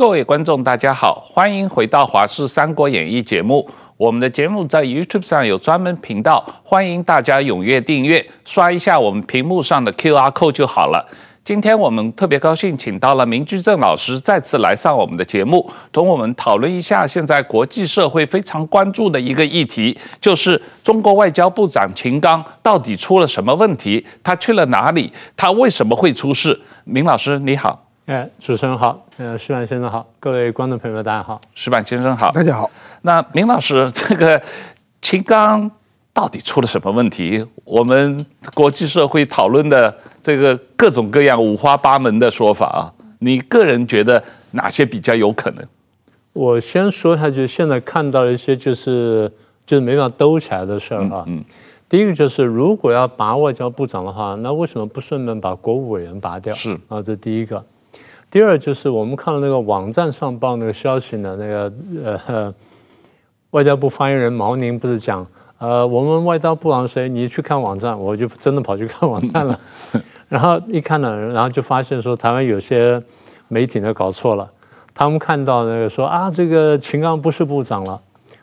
各位观众，大家好，欢迎回到《华视三国演义》节目。我们的节目在 YouTube 上有专门频道，欢迎大家踊跃订阅，刷一下我们屏幕上的 QR code 就好了。今天我们特别高兴，请到了明居正老师再次来上我们的节目，同我们讨论一下现在国际社会非常关注的一个议题，就是中国外交部长秦刚到底出了什么问题？他去了哪里？他为什么会出事？明老师你好。哎，主持人好，呃，石板先生好，各位观众朋友们大家好，石板先生好，大家好。那明老师，这个秦刚到底出了什么问题？我们国际社会讨论的这个各种各样五花八门的说法啊，你个人觉得哪些比较有可能？我先说一下，就现在看到了一些就是就是没办法兜起来的事儿啊。嗯。第一个就是，如果要拔外交部长的话，那为什么不顺便把国务委员拔掉？是啊，这第一个。第二就是我们看到那个网站上报那个消息呢，那个呃，外交部发言人毛宁不是讲，呃，我们外交部长谁？你去看网站，我就真的跑去看网站了，然后一看呢，然后就发现说台湾有些媒体呢搞错了，他们看到那个说啊，这个秦刚不是部长了，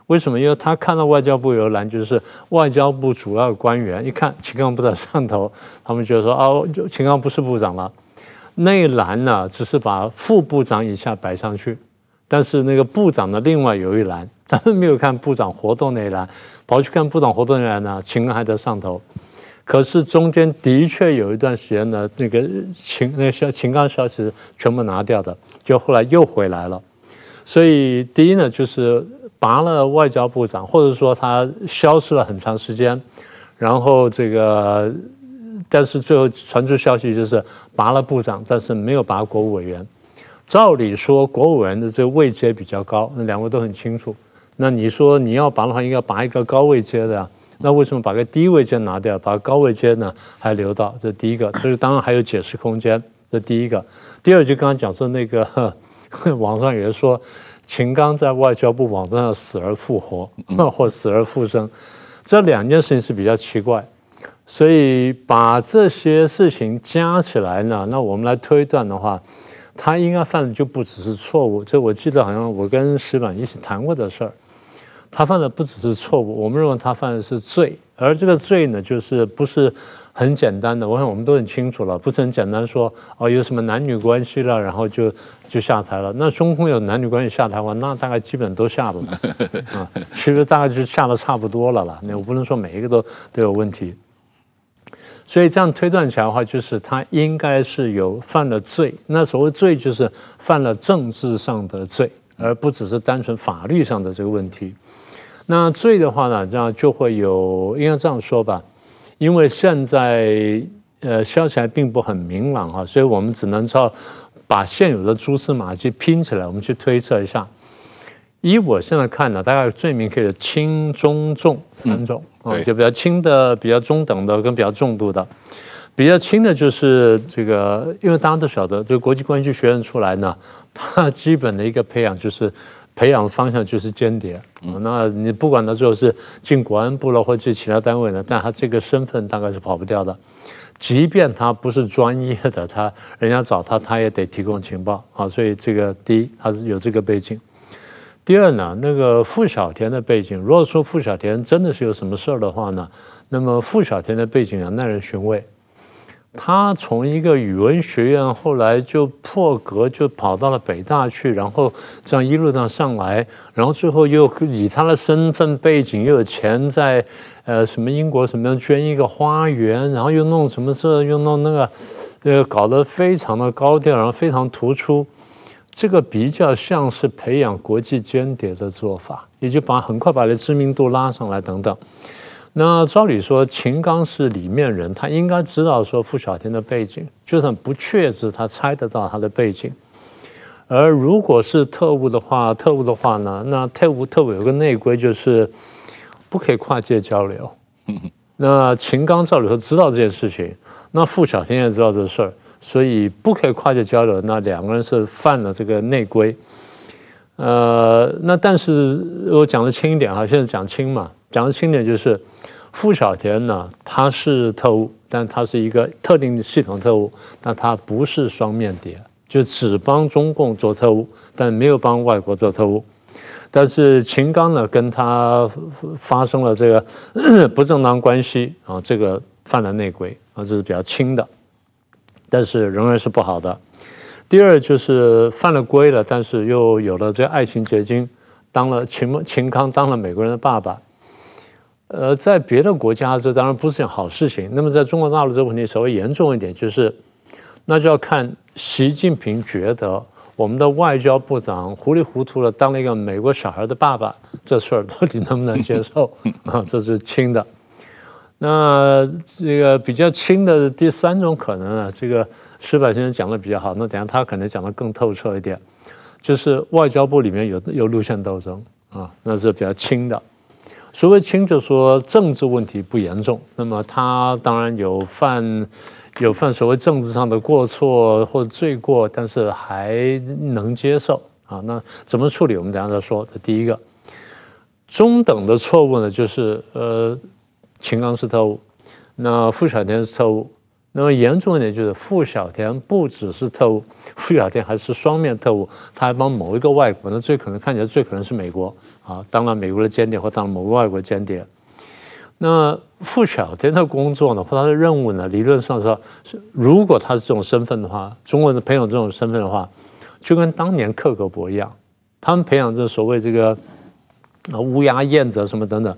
为什么？因为他看到外交部有栏，就是外交部主要官员，一看秦刚不在上头，他们觉得说啊，就秦刚不是部长了。那一栏呢，只是把副部长以下摆上去，但是那个部长的另外有一栏，他们没有看部长活动那一栏，跑去看部长活动那一栏呢，秦刚还在上头。可是中间的确有一段时间呢，那个秦那个消秦刚消息全部拿掉的，就后来又回来了。所以第一呢，就是拔了外交部长，或者说他消失了很长时间，然后这个。但是最后传出消息就是拔了部长，但是没有拔国务委员。照理说，国务委员的这个位阶比较高，那两位都很清楚。那你说你要拔的话，应该拔一个高位阶的呀？那为什么把个低位阶拿掉，把高位阶呢还留到？这第一个，这是当然还有解释空间。这第一个。第二，就刚刚讲说那个 网上有人说秦刚在外交部网站上死而复活，或死而复生，这两件事情是比较奇怪。所以把这些事情加起来呢，那我们来推断的话，他应该犯的就不只是错误。这我记得好像我跟石板一起谈过的事儿，他犯的不只是错误，我们认为他犯的是罪。而这个罪呢，就是不是很简单的。我想我们都很清楚了，不是很简单说哦，有什么男女关系了，然后就就下台了。那中共有男女关系下台的话？那大概基本都下了啊，其实大概就下的差不多了啦。那我不能说每一个都都有问题。所以这样推断起来的话，就是他应该是有犯了罪。那所谓罪，就是犯了政治上的罪，而不只是单纯法律上的这个问题。那罪的话呢，这样就会有，应该这样说吧，因为现在呃消息还并不很明朗哈，所以我们只能照把现有的蛛丝马迹拼起来，我们去推测一下。以我现在看呢，大概罪名可以有轻、中、重三种啊，就比较轻的、比较中等的跟比较重度的。比较轻的就是这个，因为大家都晓得，这个国际关系学院出来呢，它基本的一个培养就是培养方向就是间谍。嗯，那你不管他最后是进国安部了或者其他单位呢，但他这个身份大概是跑不掉的。即便他不是专业的，他人家找他，他也得提供情报啊。所以这个第一，他是有这个背景。第二呢，那个傅小田的背景，如果说傅小田真的是有什么事儿的话呢，那么傅小田的背景啊，耐人寻味。他从一个语文学院，后来就破格就跑到了北大去，然后这样一路上上来，然后最后又以他的身份背景，又有钱在呃什么英国什么样捐一个花园，然后又弄什么事，又弄那个，呃，搞得非常的高调，然后非常突出。这个比较像是培养国际间谍的做法，也就把很快把这知名度拉上来等等。那照理说，秦刚是里面人，他应该知道说傅小天的背景，就算不确知，他猜得到他的背景。而如果是特务的话，特务的话呢，那特务特务有个内规，就是不可以跨界交流。那秦刚照理说知道这件事情，那傅小天也知道这事儿。所以不可以跨界交流，那两个人是犯了这个内规。呃，那但是我讲的轻一点哈，现在讲轻嘛，讲的轻点就是傅小田呢，他是特务，但他是一个特定的系统特务，但他不是双面谍就只帮中共做特务，但没有帮外国做特务。但是秦刚呢，跟他发生了这个不正当关系啊，这个犯了内规啊，这是比较轻的，但是仍然是不好的。第二就是犯了规了，但是又有了这爱情结晶，当了秦秦康当了美国人的爸爸。呃，在别的国家这当然不是件好事情。那么在中国大陆这个问题稍微严重一点，就是那就要看习近平觉得。我们的外交部长糊里糊涂的当了一个美国小孩的爸爸，这事儿到底能不能接受 啊？这是轻的。那这个比较轻的第三种可能啊，这个石柏先生讲的比较好。那等下他可能讲的更透彻一点，就是外交部里面有有路线斗争啊，那是比较轻的。所谓轻，就说政治问题不严重。那么他当然有犯。有犯所谓政治上的过错或罪过，但是还能接受啊？那怎么处理？我们等下再说。这第一个，中等的错误呢，就是呃，秦刚是特务，那傅小天是特务。那么严重一点就是傅小天不只是特务，傅小天还是双面特务，他还帮某一个外国，那最可能看起来最可能是美国啊，当了美国的间谍或当了某个外国间谍。那傅小天的工作呢，或他的任务呢，理论上说是，如果他是这种身份的话，中国人培养这种身份的话，就跟当年克格勃一样，他们培养这所谓这个啊乌鸦燕子什么等等，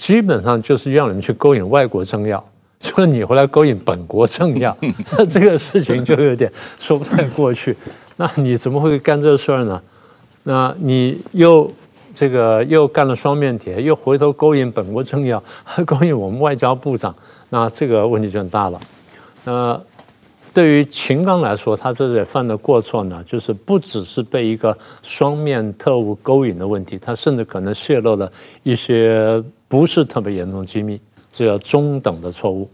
基本上就是让人去勾引外国政要，说你回来勾引本国政要，那 这个事情就有点说不太过去。那你怎么会干这事儿呢？那你又？这个又干了双面谍，又回头勾引本国政要，还勾引我们外交部长，那这个问题就很大了。那对于秦刚来说，他这里犯的过错呢，就是不只是被一个双面特务勾引的问题，他甚至可能泄露了一些不是特别严重机密，这叫中等的错误。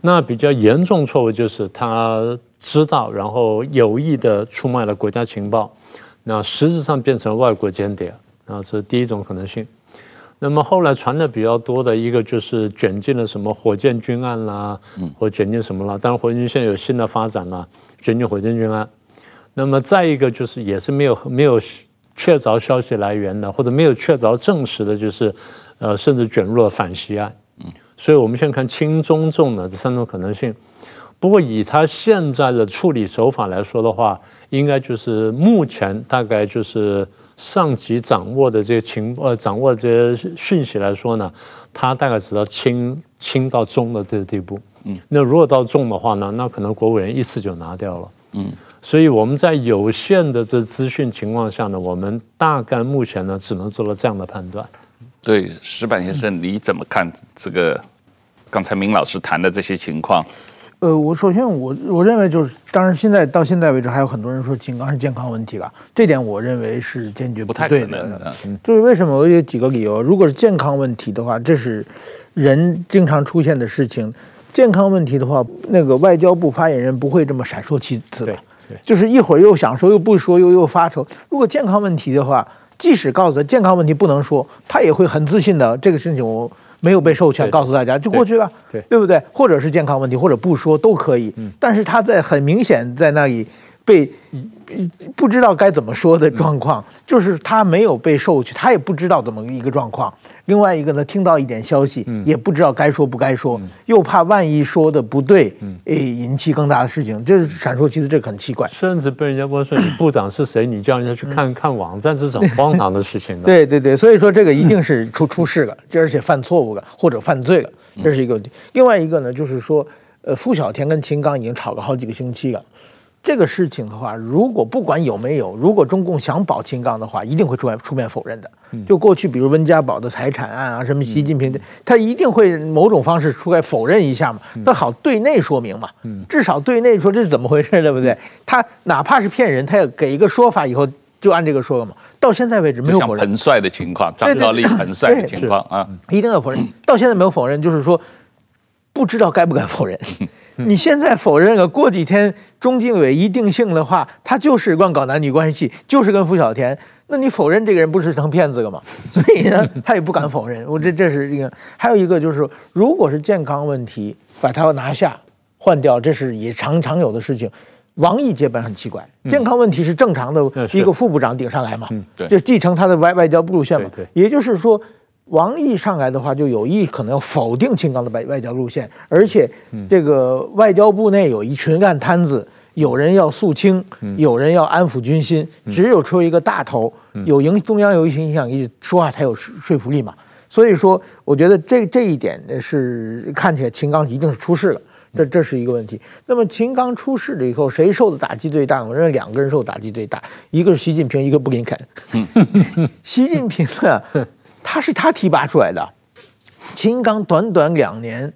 那比较严重错误就是他知道，然后有意的出卖了国家情报，那实质上变成了外国间谍。啊，这是第一种可能性。那么后来传的比较多的一个就是卷进了什么火箭军案啦，或卷进什么了。当然，火箭军现在有新的发展了，卷进火箭军案。那么再一个就是也是没有没有确凿消息来源的，或者没有确凿证实的，就是呃，甚至卷入了反袭案。所以我们现在看轻中重的这三种可能性。不过以他现在的处理手法来说的话，应该就是目前大概就是。上级掌握的这些情呃，掌握的这些讯息来说呢，他大概只到轻轻到中的这个地步。嗯，那如果到重的话呢，那可能国务院一次就拿掉了。嗯，所以我们在有限的这资讯情况下呢，我们大概目前呢只能做了这样的判断。对，石板先生，你怎么看这个刚才明老师谈的这些情况？呃，我首先我我认为就是，当然现在到现在为止，还有很多人说秦刚是健康问题了，这点我认为是坚决不太对的。就是为什么？我有几个理由。如果是健康问题的话，这是人经常出现的事情。健康问题的话，那个外交部发言人不会这么闪烁其词的，就是一会儿又想说又不说，又又发愁。如果健康问题的话，即使告诉他健康问题不能说，他也会很自信的。这个事情我。没有被授权告诉大家就过去了，对，对，对不对？或者是健康问题，或者不说都可以。嗯，但是他在很明显在那里被。不知道该怎么说的状况，就是他没有被授权，他也不知道怎么一个状况。另外一个呢，听到一点消息，也不知道该说不该说，又怕万一说的不对，诶，引起更大的事情，这是闪烁其实这很奇怪。甚至被人家问说 你部长是谁，你叫人家去看看网站，这是很荒唐的事情的。对对对，所以说这个一定是出出事了，这而且犯错误了或者犯罪了，这是一个问题。另外一个呢，就是说，呃，傅小田跟秦刚已经吵了好几个星期了。这个事情的话，如果不管有没有，如果中共想保秦刚的话，一定会出来出面否认的。就过去，比如温家宝的财产案啊，什么习近平的，他一定会某种方式出来否认一下嘛，那好对内说明嘛，至少对内说这是怎么回事，对不对？他哪怕是骗人，他也给一个说法，以后就按这个说了嘛。到现在为止没有否认。彭帅的情况，张高丽彭帅的情况啊，一定要否认。到现在没有否认，就是说不知道该不该否认。你现在否认了，过几天中纪委一定性的话，他就是乱搞男女关系，就是跟付小田。那你否认这个人不是成骗子了吗？所以呢，他也不敢否认。我这这是一个，还有一个就是，如果是健康问题，把他拿下换掉，这是也常常有的事情。王毅接班很奇怪，健康问题是正常的一个副部长顶上来嘛，嗯，就继承他的外外交部路线嘛。也就是说，王毅上来的话，就有意可能要否定秦刚的外外交路线，而且这个外交部内有一群烂摊子，有人要肃清，有人要安抚军心，只有出一个大头，有影中央有一些影响力，说话才有说服力嘛。所以说，我觉得这这一点是看起来秦刚一定是出事了，这这是一个问题。那么秦刚出事了以后，谁受的打击最大？我认为两个人受打击最大，一个是习近平，一个布林肯。习近平啊，他是他提拔出来的，秦刚短短两年。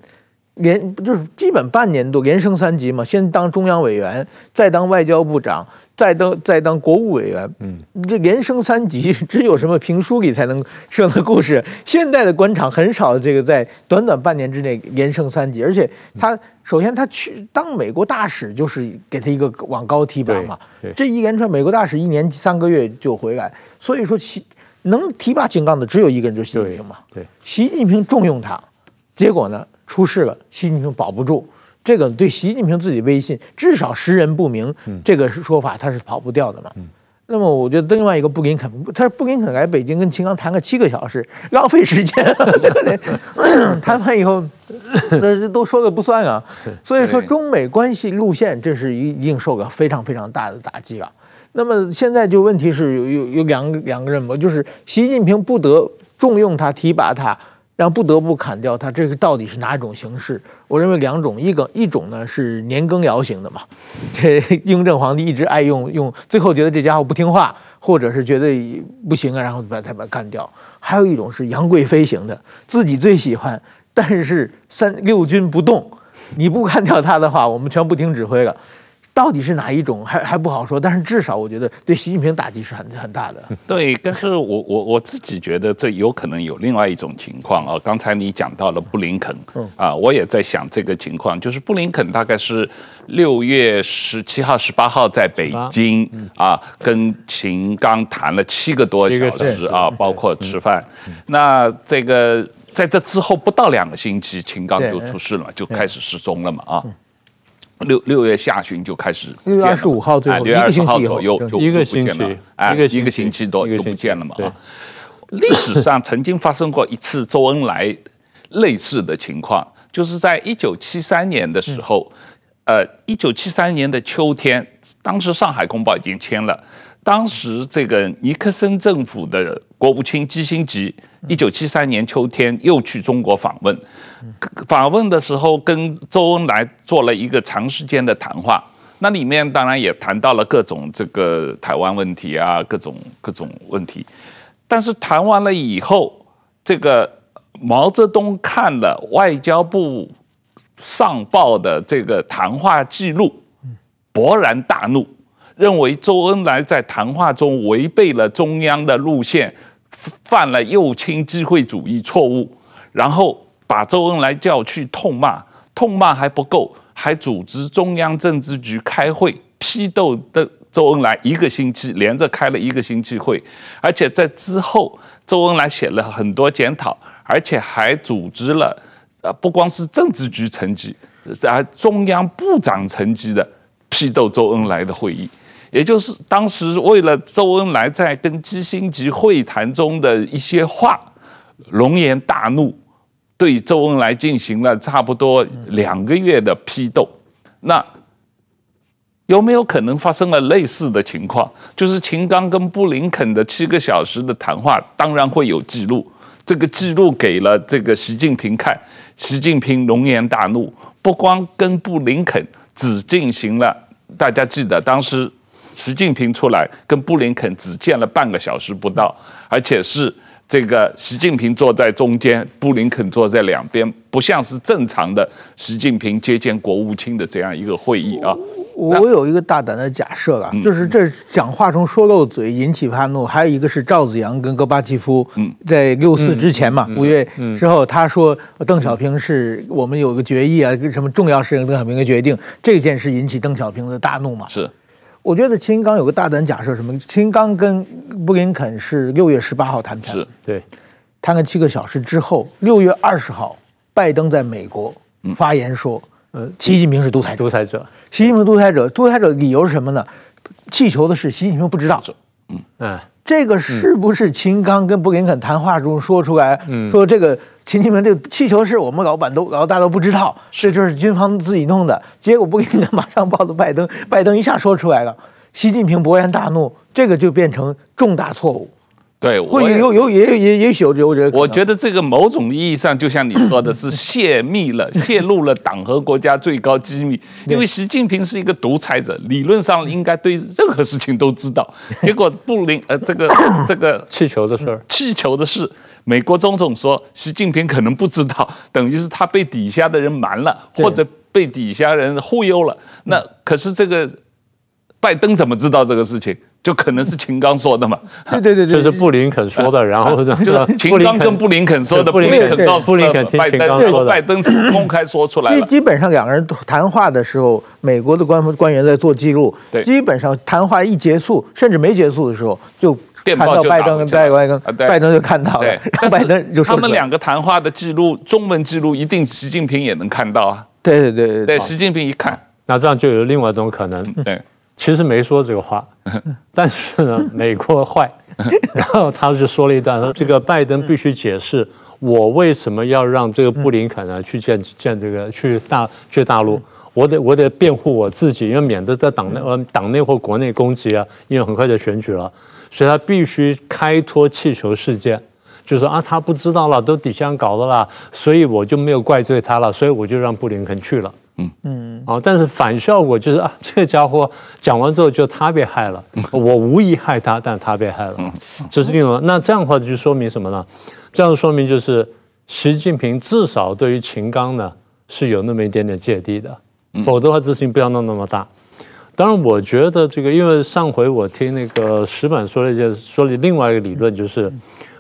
连就是基本半年多连升三级嘛，先当中央委员，再当外交部长，再当再当国务委员。嗯，这连升三级，只有什么评书里才能 说的故事。现在的官场很少这个在短短半年之内连升三级，而且他首先他去当美国大使，就是给他一个往高提拔嘛。这一连串美国大使一年三个月就回来，所以说习能提拔秦刚的只有一个人，就是习近平嘛。对，习近平重用他，结果呢？出事了，习近平保不住，这个对习近平自己威信至少识人不明，这个说法他是跑不掉的嘛。那么我觉得另外一个布林肯，他布林肯来北京跟秦刚谈个七个小时，浪费时间，对不对？谈完以后，那都说了不算啊。所以说中美关系路线，这是一定受个非常非常大的打击啊。那么现在就问题是有有有两个两个人嘛，就是习近平不得重用他，提拔他。让不得不砍掉他，这个到底是哪种形式？我认为两种，一个一种呢是年羹尧型的嘛，这雍正皇帝一直爱用用，最后觉得这家伙不听话，或者是觉得不行啊，然后把他把他干掉。还有一种是杨贵妃型的，自己最喜欢，但是三六军不动，你不干掉他的话，我们全部听指挥了。到底是哪一种还还不好说，但是至少我觉得对习近平打击是很很大的。对，但是我我我自己觉得这有可能有另外一种情况啊。刚才你讲到了布林肯，啊，我也在想这个情况，就是布林肯大概是六月十七号、十八号在北京啊，跟秦刚谈了七个多小时啊，包括吃饭。那这个在这之后不到两个星期，秦刚就出事了，就开始失踪了嘛啊。六六月下旬就开始，六月二十五号最后，六月二十号左右就一个星期，哎，一个星期多就不见了嘛啊。历史上曾经发生过一次周恩来类似的情况，就是在一九七三年的时候，呃，一九七三年的秋天，当时上海公报已经签了，当时这个尼克森政府的国务卿基辛格。一九七三年秋天又去中国访问，访问的时候跟周恩来做了一个长时间的谈话，那里面当然也谈到了各种这个台湾问题啊，各种各种问题。但是谈完了以后，这个毛泽东看了外交部上报的这个谈话记录，勃然大怒，认为周恩来在谈话中违背了中央的路线。犯了右倾机会主义错误，然后把周恩来叫去痛骂，痛骂还不够，还组织中央政治局开会批斗的周恩来一个星期，连着开了一个星期会，而且在之后，周恩来写了很多检讨，而且还组织了，呃，不光是政治局层级，在中央部长层级的批斗周恩来的会议。也就是当时为了周恩来在跟基辛格会谈中的一些话，龙颜大怒，对周恩来进行了差不多两个月的批斗。那有没有可能发生了类似的情况？就是秦刚跟布林肯的七个小时的谈话，当然会有记录。这个记录给了这个习近平看，习近平龙颜大怒，不光跟布林肯只进行了，大家记得当时。习近平出来跟布林肯只见了半个小时不到，而且是这个习近平坐在中间，布林肯坐在两边，不像是正常的习近平接见国务卿的这样一个会议啊。我有一个大胆的假设啊，就是这讲话中说漏嘴引起发怒，还有一个是赵子阳跟戈巴契夫在六四之前嘛，五月之后他说邓小平是我们有个决议啊，什么重要事情邓小平的决定，这件事引起邓小平的大怒嘛。是。我觉得秦刚有个大胆假设，什么？秦刚跟布林肯是六月十八号谈判，是。对，谈了七个小时之后，六月二十号，拜登在美国发言说，呃，习近平是独裁者。独裁者，习近平独裁者，独裁者理由是什么呢？气球的事，习近平不知道。嗯，哎，这个是不是秦刚跟布林肯谈话中说出来？嗯，说这个习近平这个气球是我们老板都老大都不知道，这就是军方自己弄的。结果布林肯马上报了拜登，拜登一下说出来了，习近平勃然大怒，这个就变成重大错误。对，会有有也也也许有有这个。我觉得这个某种意义上，就像你说的，是泄密了，泄露了党和国家最高机密。因为习近平是一个独裁者，理论上应该对任何事情都知道。结果布林呃，这个这个气球的事儿，气球的事，美国总统说习近平可能不知道，等于是他被底下的人瞒了，或者被底下人忽悠了。那可是这个拜登怎么知道这个事情？就可能是秦刚说的嘛？对对对对，这是布林肯说的，然后就是秦刚跟布林肯说的，布林肯告诉布林肯听秦刚说的，拜登是公开说出来了。基本上两个人谈话的时候，美国的官官员在做记录。对，基本上谈话一结束，甚至没结束的时候，就看到拜登跟拜登，拜登就看到了，拜登就说他们两个谈话的记录，中文记录一定习近平也能看到啊。对对对对，习近平一看，那这样就有另外一种可能。对。其实没说这个话，但是呢，美国坏，然后他就说了一段，说这个拜登必须解释我为什么要让这个布林肯呢去见见这个去大去大陆，我得我得辩护我自己，因为免得在党内呃党内或国内攻击啊，因为很快就选举了，所以他必须开脱气球事件，就说啊他不知道了，都底下搞的啦，所以我就没有怪罪他了，所以我就让布林肯去了。嗯嗯，啊，但是反效果就是啊，这个家伙讲完之后就他被害了，我无意害他，但他被害了，这是另外。那这样的话就说明什么呢？这样说明就是习近平至少对于秦刚呢是有那么一点点芥蒂的，否则的话事情不要弄那么大。当然，我觉得这个，因为上回我听那个石板说了一件，说了另外一个理论，就是，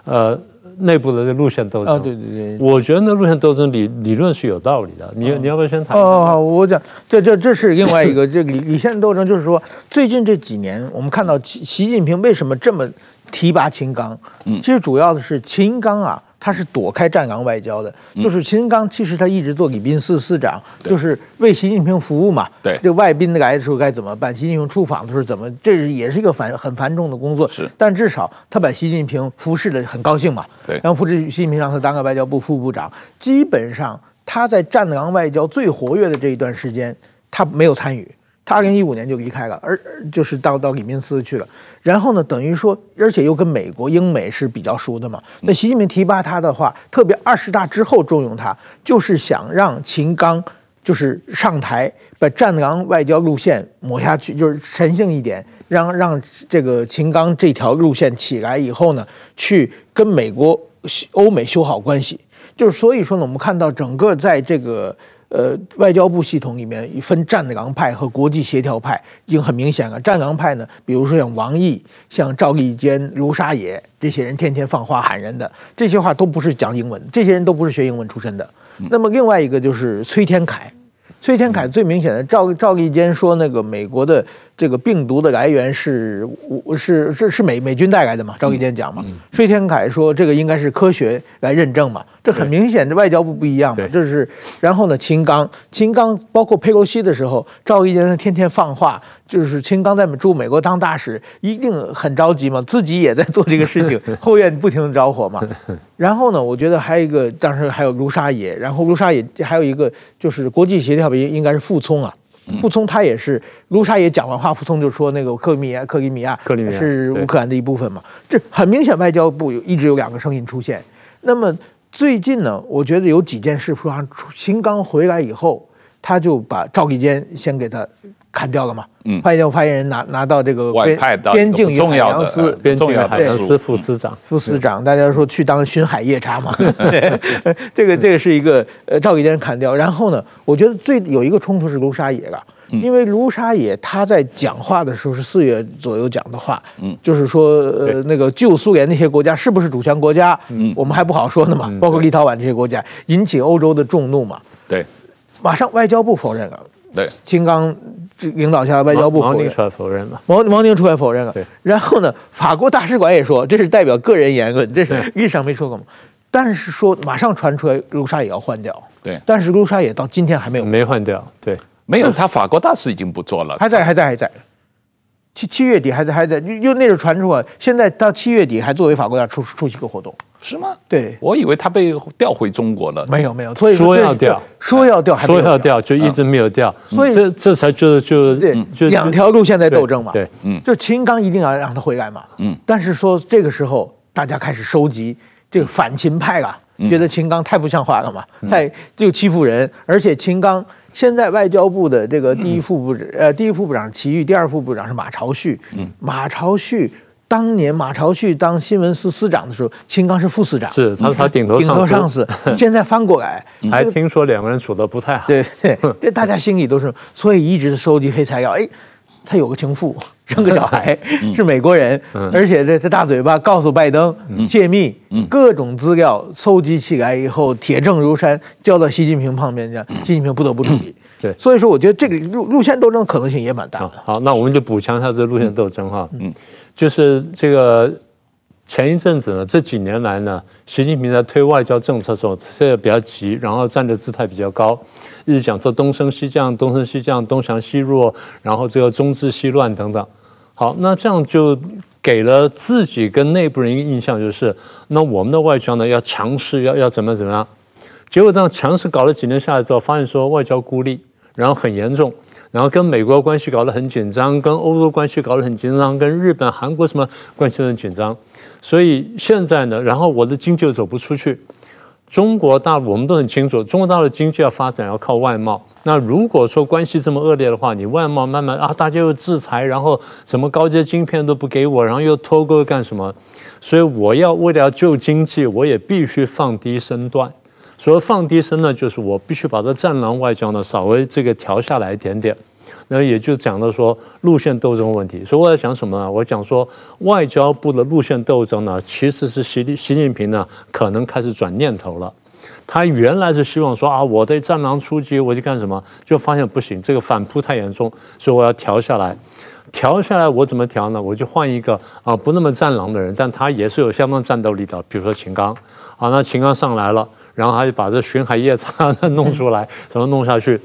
呃。内部的这路线斗争啊，对对对，我觉得那路线斗争理理论是有道理的。你你要不要先谈？哦，我讲这这这是另外一个这个理理线斗争，就是说最近这几年我们看到习习近平为什么这么提拔秦刚？嗯，其实主要的是秦刚啊。他是躲开战狼外交的，就是秦刚，其实他一直做礼宾司司长，就是为习近平服务嘛。对，这外宾来的时候该怎么办？习近平出访的时候怎么？这是也是一个繁很繁重的工作。是，但至少他把习近平服侍的很高兴嘛。对，然后扶持习近平让他当个外交部副部长。基本上他在战狼外交最活跃的这一段时间，他没有参与。他二零一五年就离开了，而就是到到里宾斯去了。然后呢，等于说，而且又跟美国、英美是比较熟的嘛。那习近平提拔他的话，特别二十大之后重用他，就是想让秦刚就是上台，把战狼外交路线抹下去，就是神性一点，让让这个秦刚这条路线起来以后呢，去跟美国、欧美修好关系。就是所以说呢，我们看到整个在这个。呃，外交部系统里面分战狼派和国际协调派，已经很明显了。战狼派呢，比如说像王毅、像赵立坚、卢沙野这些人，天天放话喊人的，这些话都不是讲英文，这些人都不是学英文出身的。那么另外一个就是崔天凯，崔天凯最明显的赵赵立坚说那个美国的。这个病毒的来源是是是是美美军带来的嘛？赵立坚讲嘛？崔天凯说这个应该是科学来认证嘛？这很明显，这外交部不一样嘛？这是然后呢？秦刚，秦刚包括佩洛西的时候，赵立坚天天放话，就是秦刚在驻美国当大使，一定很着急嘛，自己也在做这个事情，后院不停的着火嘛。然后呢？我觉得还有一个，当时还有卢沙野，然后卢沙野还有一个就是国际协调应应该是傅聪啊。傅聪他也是，卢沙也讲完话，傅聪就说那个克里米亚，克里米亚是乌克兰的一部分嘛。这很明显，外交部有一直有两个声音出现。那么最近呢，我觉得有几件事，说秦刚回来以后，他就把赵立坚先给他。砍掉了嘛？嗯，外交发言人拿拿到这个边边境与海洋司边境与海洋司副司长，副司长，大家说去当巡海夜叉嘛？这个这个是一个呃，赵立坚砍掉。然后呢，我觉得最有一个冲突是卢沙野了，因为卢沙野他在讲话的时候是四月左右讲的话，嗯，就是说呃那个旧苏联那些国家是不是主权国家？嗯，我们还不好说呢嘛，包括立陶宛这些国家引起欧洲的众怒嘛？对，马上外交部否认了。对，金刚领导下的外交部否认，出来否认了。王王宁出来否认了。对，然后呢，法国大使馆也说这是代表个人言论，这是历史上没说过吗？但是说马上传出来卢沙也要换掉，对，但是卢沙也到今天还没有。没换掉，对，没有，他法国大使已经不做了，还在还在还在，七七月底还在还在，又那时候传出来，现在到七月底还作为法国要出出席个活动。是吗？对，我以为他被调回中国了。没有没有，所以说要调，说要调，说要调，就一直没有调。所以这这才就就就两条路线在斗争嘛。对，嗯，就秦刚一定要让他回来嘛。嗯，但是说这个时候大家开始收集这个反秦派了，觉得秦刚太不像话了嘛，太就欺负人，而且秦刚现在外交部的这个第一副部长，呃，第一副部长齐玉，第二副部长是马朝旭。嗯，马朝旭。当年马朝旭当新闻司司长的时候，秦刚是副司长，是他是他顶头顶头上司。现在翻过来，还听说两个人处得不太好。对对，这大家心里都是，所以一直收集黑材料。哎，他有个情妇，生个小孩，是美国人，而且这这大嘴巴告诉拜登泄密，各种资料搜集起来以后，铁证如山，交到习近平旁边，去习近平不得不处理。对，所以说我觉得这个路路线斗争可能性也蛮大的。好，那我们就补强一下这路线斗争哈。嗯。就是这个前一阵子呢，这几年来呢，习近平在推外交政策的时候，这个比较急，然后站的姿态比较高，一直讲说东升西降，东升西降，东强西弱，然后这个中治西乱等等。好，那这样就给了自己跟内部人一个印象，就是那我们的外交呢要强势，要要怎么怎么样。结果这样强势搞了几年下来之后，发现说外交孤立，然后很严重。然后跟美国关系搞得很紧张，跟欧洲关系搞得很紧张，跟日本、韩国什么关系都很紧张。所以现在呢，然后我的经济又走不出去。中国大陆我们都很清楚，中国大陆经济要发展要靠外贸。那如果说关系这么恶劣的话，你外贸慢慢啊，大家又制裁，然后什么高阶晶片都不给我，然后又脱钩干什么？所以我要为了救经济，我也必须放低身段。所谓放低身呢，就是我必须把这战狼外交呢稍微这个调下来一点点，那也就讲到说路线斗争问题。所以我在讲什么呢？我讲说外交部的路线斗争呢，其实是习习近平呢可能开始转念头了。他原来是希望说啊，我对战狼出击，我去干什么？就发现不行，这个反扑太严重，所以我要调下来。调下来我怎么调呢？我就换一个啊不那么战狼的人，但他也是有相当战斗力的，比如说秦刚。啊，那秦刚上来了。然后他就把这巡海夜叉弄出来，怎么弄下去？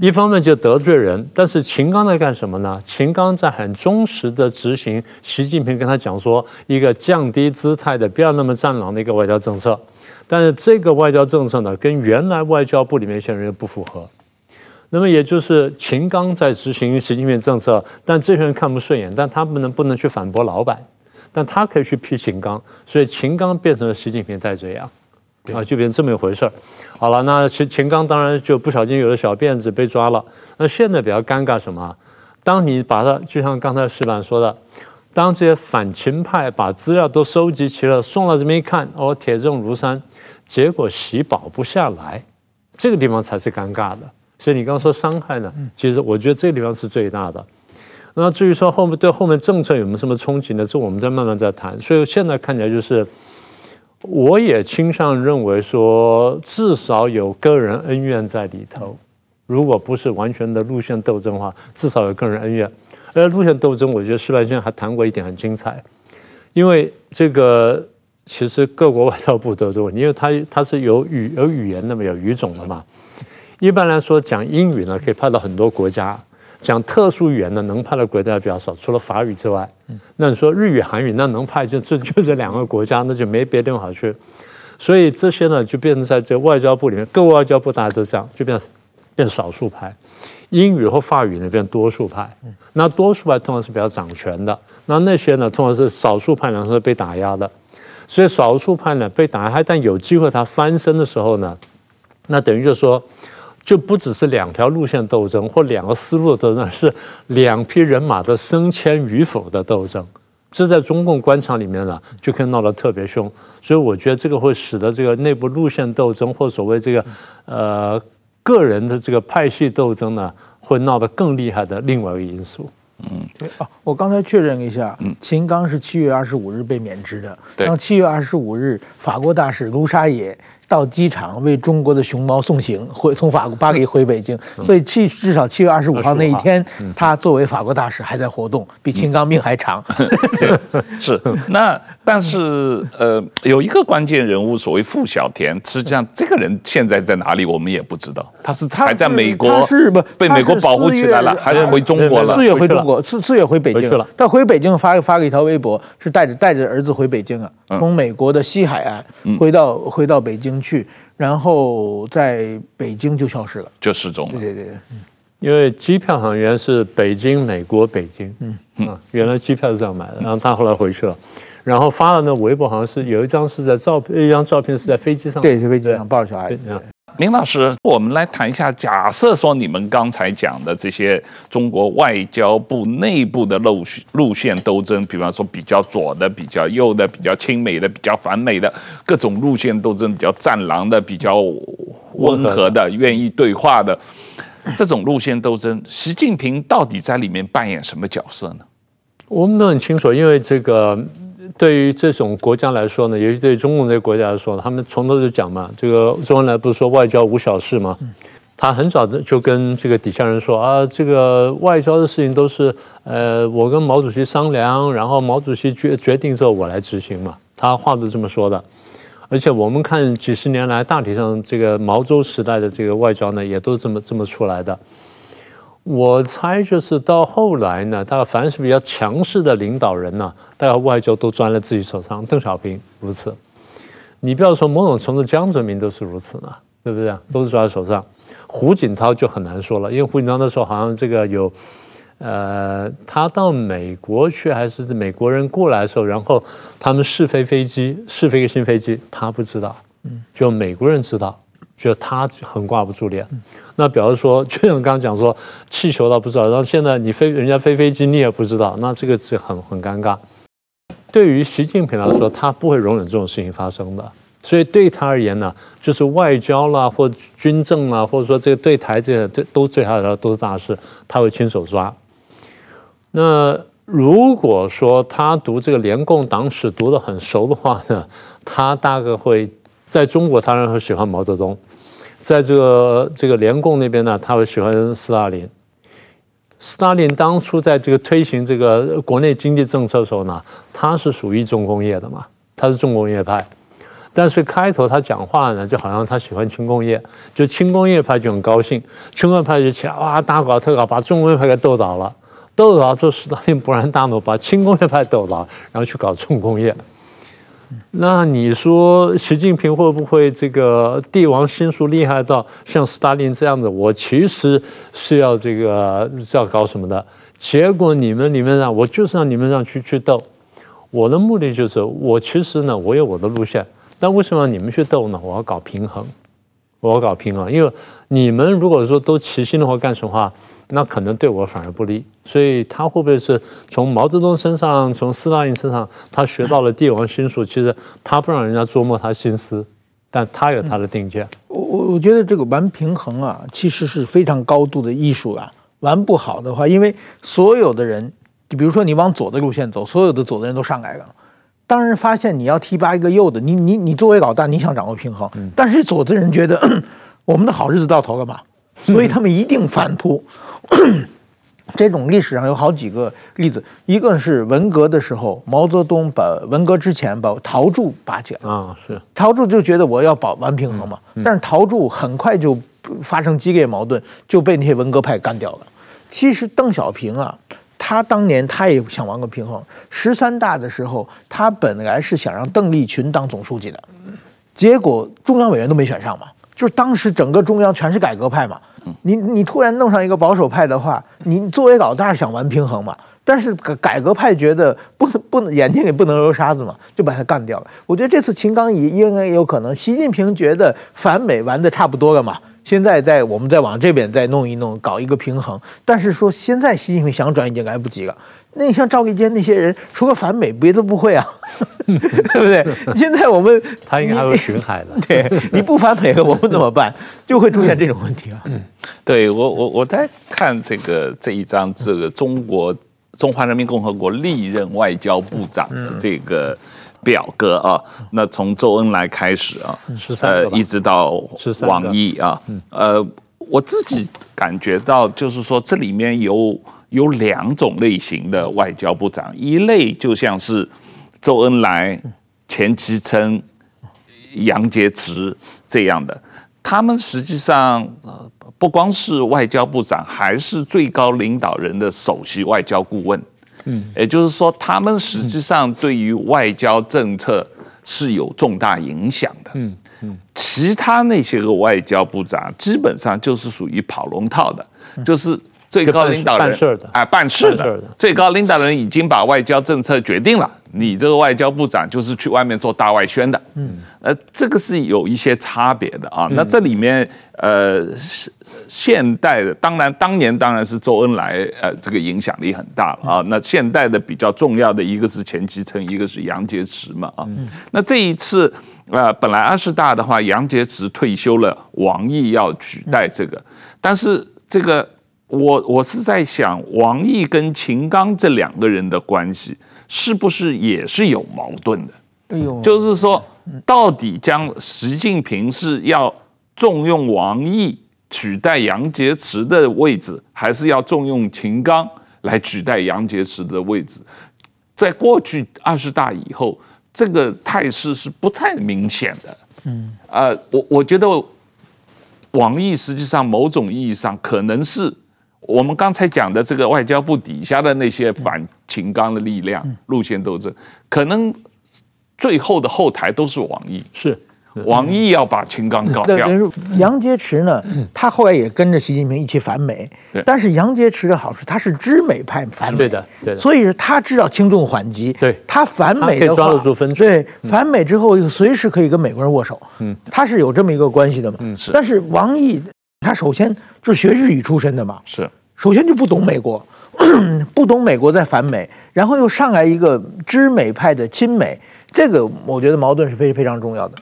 一方面就得罪人，但是秦刚在干什么呢？秦刚在很忠实的执行习近平跟他讲说一个降低姿态的、不要那么战狼的一个外交政策。但是这个外交政策呢，跟原来外交部里面一些人又不符合。那么也就是秦刚在执行习近平政策，但这些人看不顺眼，但他们能不能去反驳老板，但他可以去批秦刚，所以秦刚变成了习近平代罪羊。啊，就变成这么一回事儿。好了，那秦秦刚当然就不小心有了小辫子被抓了。那现在比较尴尬什么？当你把他就像刚才石板说的，当这些反秦派把资料都收集齐了，送到这边一看，哦，铁证如山，结果喜保不下来，这个地方才是尴尬的。所以你刚刚说伤害呢，其实我觉得这个地方是最大的。那至于说后面对后面政策有没有什么冲击呢？这我们再慢慢再谈。所以现在看起来就是。我也倾向认为说，至少有个人恩怨在里头。如果不是完全的路线斗争的话，至少有个人恩怨。而路线斗争，我觉得石板先生还谈过一点很精彩，因为这个其实各国外交部都有这个问，因为它它是有语有语言的嘛，有语种的嘛。一般来说，讲英语呢，可以派到很多国家。讲特殊语言的能派的国家比较少，除了法语之外，那你说日语、韩语，那能派就就就这两个国家，那就没别的地方好去。所以这些呢，就变成在这外交部里面，各外交部大家都这样，就变变少数派。英语和法语呢变多数派，那多数派通常是比较掌权的，那那些呢通常是少数派，然后是被打压的。所以少数派呢被打压，但有机会他翻身的时候呢，那等于就是说。就不只是两条路线斗争或两个思路的斗争，是两批人马的升迁与否的斗争。这在中共官场里面呢，就可以闹得特别凶。所以我觉得这个会使得这个内部路线斗争或所谓这个呃个人的这个派系斗争呢，会闹得更厉害的另外一个因素。嗯，对啊，我刚才确认一下，嗯，秦刚是七月二十五日被免职的，然后七月二十五日，法国大使卢沙野到机场为中国的熊猫送行，回从法国巴黎回北京，所以七至少七月二十五号那一天，他作为法国大使还在活动，比秦刚命还长。是 那，但是呃，有一个关键人物，所谓傅小田，实际上这个人现在在哪里，我们也不知道。他是他还在美国，是不被美国保护起来了，还是回中国了？四月回中国，四四月回北京了。他回北京发发了一条微博，是带着带着儿子回北京啊，从美国的西海岸回到回到北京。去，然后在北京就消失了，就失踪了。对对对，因为机票好像原来是北京、美国、北京，嗯。嗯，原来机票是这样买的，然后他后来回去了，然后发了那微博，好像是有一张是在照片，一张照片是在飞机上，对，飞机上抱着小孩子。明老师，我们来谈一下，假设说你们刚才讲的这些中国外交部内部的路路线斗争，比方说比较左的、比较右的、比较亲美的、比较反美的各种路线斗争，比较战狼的、比较温和的、愿意对话的这种路线斗争，习近平到底在里面扮演什么角色呢？我们都很清楚，因为这个。对于这种国家来说呢，尤其对中共这个国家来说，他们从头就讲嘛，这个周恩来不是说外交无小事吗？他很早的就跟这个底下人说啊，这个外交的事情都是呃我跟毛主席商量，然后毛主席决决定之后我来执行嘛，他话都这么说的。而且我们看几十年来大体上这个毛周时代的这个外交呢，也都这么这么出来的。我猜就是到后来呢，大概凡是比较强势的领导人呢，大概外交都钻了自己手上。邓小平如此，你不要说某种程度江泽民都是如此呢，对不对？都是抓在手上。胡锦涛就很难说了，因为胡锦涛那时候好像这个有，呃，他到美国去还是美国人过来的时候，然后他们试飞飞机，试飞一个新飞机，他不知道，就美国人知道。觉得他很挂不住脸，那比如说，就像刚刚讲说，气球倒不知道，然后现在你飞人家飞飞机你也不知道，那这个是很很尴尬。对于习近平来说，他不会容忍这种事情发生的，所以对他而言呢，就是外交啦，或军政啦，或者说这个对台这些，对都对他来说都是大事，他会亲手抓。那如果说他读这个联共党史读得很熟的话呢，他大概会。在中国，当然很喜欢毛泽东；在这个这个联共那边呢，他会喜欢斯大林。斯大林当初在这个推行这个国内经济政策的时候呢，他是属于重工业的嘛，他是重工业派。但是开头他讲话呢，就好像他喜欢轻工业，就轻工业派就很高兴，轻工业派就起来哇大搞特搞，把重工业派给斗倒了。斗倒之后，斯大林勃然大怒，把轻工业派斗倒，然后去搞重工业。那你说习近平会不会这个帝王心术厉害到像斯大林这样子？我其实是要这个是要搞什么的？结果你们你们让我就是让你们让去去斗，我的目的就是我其实呢我有我的路线，但为什么你们去斗呢？我要搞平衡，我要搞平衡，因为你们如果说都齐心的话干什么？那可能对我反而不利，所以他会不会是从毛泽东身上、从斯大林身上，他学到了帝王心术？其实他不让人家琢磨他心思，但他有他的定见。我我我觉得这个玩平衡啊，其实是非常高度的艺术啊。玩不好的话，因为所有的人，比如说你往左的路线走，所有的左的人都上来了。当然发现你要提拔一个右的，你你你作为老大，你想掌握平衡，但是左的人觉得 我们的好日子到头了嘛，所以他们一定反扑。这种历史上有好几个例子，一个是文革的时候，毛泽东把文革之前把陶铸拔起来啊，是。陶铸就觉得我要保玩平衡嘛，但是陶铸很快就发生激烈矛盾，就被那些文革派干掉了。其实邓小平啊，他当年他也想玩个平衡，十三大的时候，他本来是想让邓丽群当总书记的，结果中央委员都没选上嘛，就是当时整个中央全是改革派嘛。你你突然弄上一个保守派的话，你作为老大想玩平衡嘛？但是改改革派觉得不能不能眼睛里不能揉沙子嘛，就把他干掉了。我觉得这次秦刚也应该有可能，习近平觉得反美玩的差不多了嘛，现在在我们再往这边再弄一弄，搞一个平衡。但是说现在习近平想转已经来不及了。那你像赵立坚那些人，除了反美，别的不会啊，对不对？现在我们他应该还会巡海的，对，你不反美了，我们怎么办？就会出现这种问题啊。嗯，对我我我在看这个这一张这个中国中华人民共和国历任外交部长的这个表格啊，那从周恩来开始啊，呃，一直到王毅啊，呃，我自己感觉到就是说，这里面有有两种类型的外交部长，一类就像是周恩来、钱其琛、杨洁篪这样的，他们实际上呃。不光是外交部长，还是最高领导人的首席外交顾问。嗯，也就是说，他们实际上对于外交政策是有重大影响的。其他那些个外交部长基本上就是属于跑龙套的，就是最高领导人办事的，哎，办事的。最高领导人已经把外交政策决定了，你这个外交部长就是去外面做大外宣的。嗯，呃，这个是有一些差别的啊。那这里面，呃。现代的当然，当年当然是周恩来，呃，这个影响力很大了啊。那现代的比较重要的一个是钱其琛，一个是杨洁篪嘛啊。那这一次，呃，本来二十大的话，杨洁篪退休了，王毅要取代这个。但是这个，我我是在想，王毅跟秦刚这两个人的关系，是不是也是有矛盾的？哎呦，就是说，到底将习近平是要重用王毅？取代杨洁篪的位置，还是要重用秦刚来取代杨洁篪的位置？在过去二十大以后，这个态势是不太明显的。嗯，呃，我我觉得王毅实际上某种意义上可能是我们刚才讲的这个外交部底下的那些反秦刚的力量路线斗争，可能最后的后台都是王毅。是。王毅要把秦刚搞掉。杨洁篪呢，他后来也跟着习近平一起反美。但是杨洁篪的好处，他是知美派反美。对的，对的。所以他知道轻重缓急。对。他反美的话，抓得住分寸。对，反美之后又随时可以跟美国人握手。嗯。他是有这么一个关系的嘛？嗯，是。但是王毅，他首先就是学日语出身的嘛。是。首先就不懂美国，不懂美国在反美，然后又上来一个知美派的亲美，这个我觉得矛盾是非非常重要的。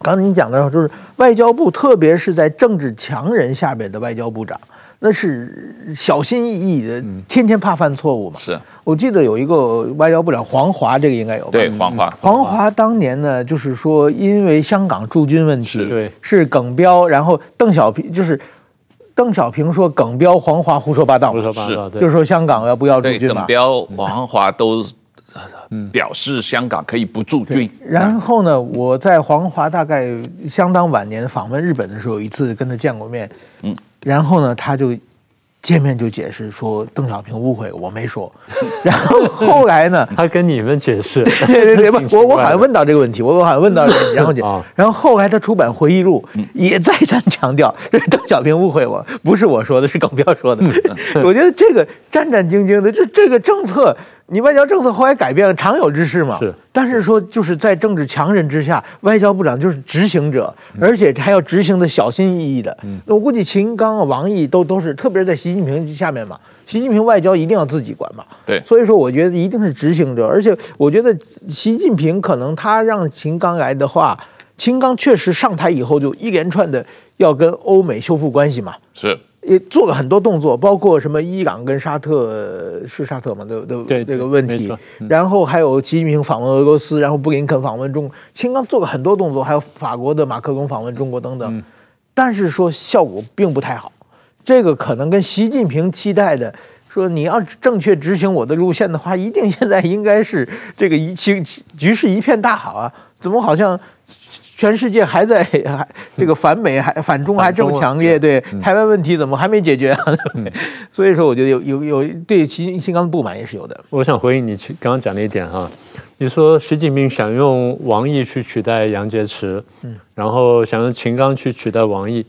刚才你讲的时候，就是外交部，特别是在政治强人下边的外交部长，那是小心翼翼的，天天怕犯错误嘛。是，我记得有一个外交部长黄华，这个应该有吧？对，黄华。黄华当年呢，就是说因为香港驻军问题，对，是耿彪，然后邓小平就是邓小平说耿彪、黄华胡说八道，胡说八道，就是说香港要不要驻军嘛？耿彪、黄华都。表示香港可以不驻军。然后呢，我在黄华大概相当晚年访问日本的时候，有一次跟他见过面。嗯，然后呢，他就见面就解释说邓小平误会，我没说。然后后来呢，他跟你们解释。对 对对，我我好像问到这个问题，我我好像问到这个问题，然后然后后来他出版回忆录，也再三强调这是邓小平误会我，不是我说的，是耿彪说的。我觉得这个战战兢兢的，这这个政策。你外交政策后来改变了，常有之事嘛。是，但是说就是在政治强人之下，外交部长就是执行者，而且还要执行的小心翼翼的。嗯，那我估计秦刚啊、王毅都都是，特别是在习近平下面嘛。习近平外交一定要自己管嘛。对，所以说我觉得一定是执行者，而且我觉得习近平可能他让秦刚来的话，秦刚确实上台以后就一连串的要跟欧美修复关系嘛。是。也做了很多动作，包括什么伊朗跟沙特是沙特嘛，对对对，这个问题。然后还有习近平访问俄罗斯，然后布林肯访问中国，秦刚做了很多动作，还有法国的马克龙访问中国等等。但是说效果并不太好，这个可能跟习近平期待的说你要正确执行我的路线的话，一定现在应该是这个一局局势一片大好啊，怎么好像？全世界还在 还这个反美还反中还这么强烈，对台湾问题怎么还没解决啊？所以说，我觉得有有有对秦秦刚的不满也是有的。我想回应你刚刚讲的一点哈，你说习近平想用王毅去取代杨洁篪，嗯，然后想用秦刚去取代王毅，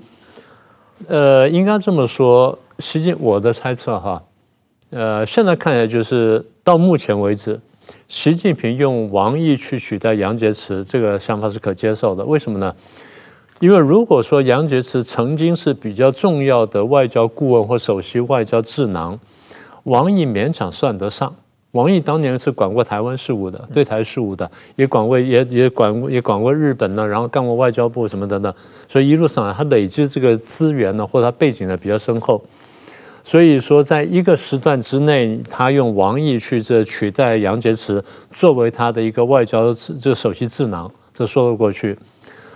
呃，应该这么说，实际我的猜测哈，呃，现在看起来就是到目前为止。习近平用王毅去取代杨洁篪，这个想法是可接受的。为什么呢？因为如果说杨洁篪曾经是比较重要的外交顾问或首席外交智囊，王毅勉强算得上。王毅当年是管过台湾事务的，对台事务的，也管过，也也管过，也管过日本呢，然后干过外交部什么等等。所以一路上来，他累积这个资源呢，或者他背景呢比较深厚。所以说，在一个时段之内，他用王毅去这取代杨洁篪作为他的一个外交这首席智囊，这说得过去。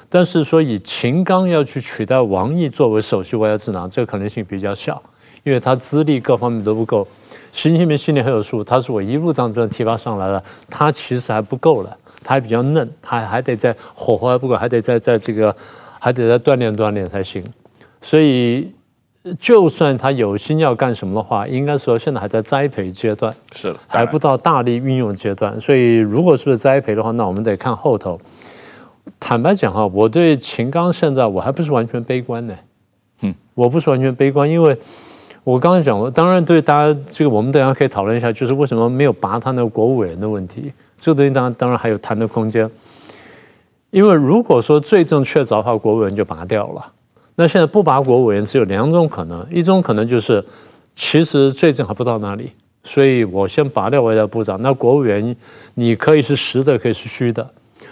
但是说以秦刚要去取代王毅作为首席外交智囊，这个可能性比较小，因为他资历各方面都不够。习近平心里很有数，他说我一路这样提拔上来了，他其实还不够了，他还比较嫩，他还得再火候还不够，还得再在这个还得再锻炼锻炼才行。所以，就算他有心要干什么的话，应该说现在还在栽培阶段，是还不到大力运用阶段。所以，如果是栽培的话，那我们得看后头。坦白讲哈，我对秦刚现在我还不是完全悲观呢。嗯，我不是完全悲观，因为。我刚才讲过，当然对大家这个，我们等下可以讨论一下，就是为什么没有拔他那个国务委员的问题，这个东西当然当然还有谈的空间。因为如果说罪证确凿的话，国务委员就拔掉了。那现在不拔国务委员只有两种可能，一种可能就是其实罪证还不到那里，所以我先拔掉外交部长，那国务员你可以是实的，可以是虚的。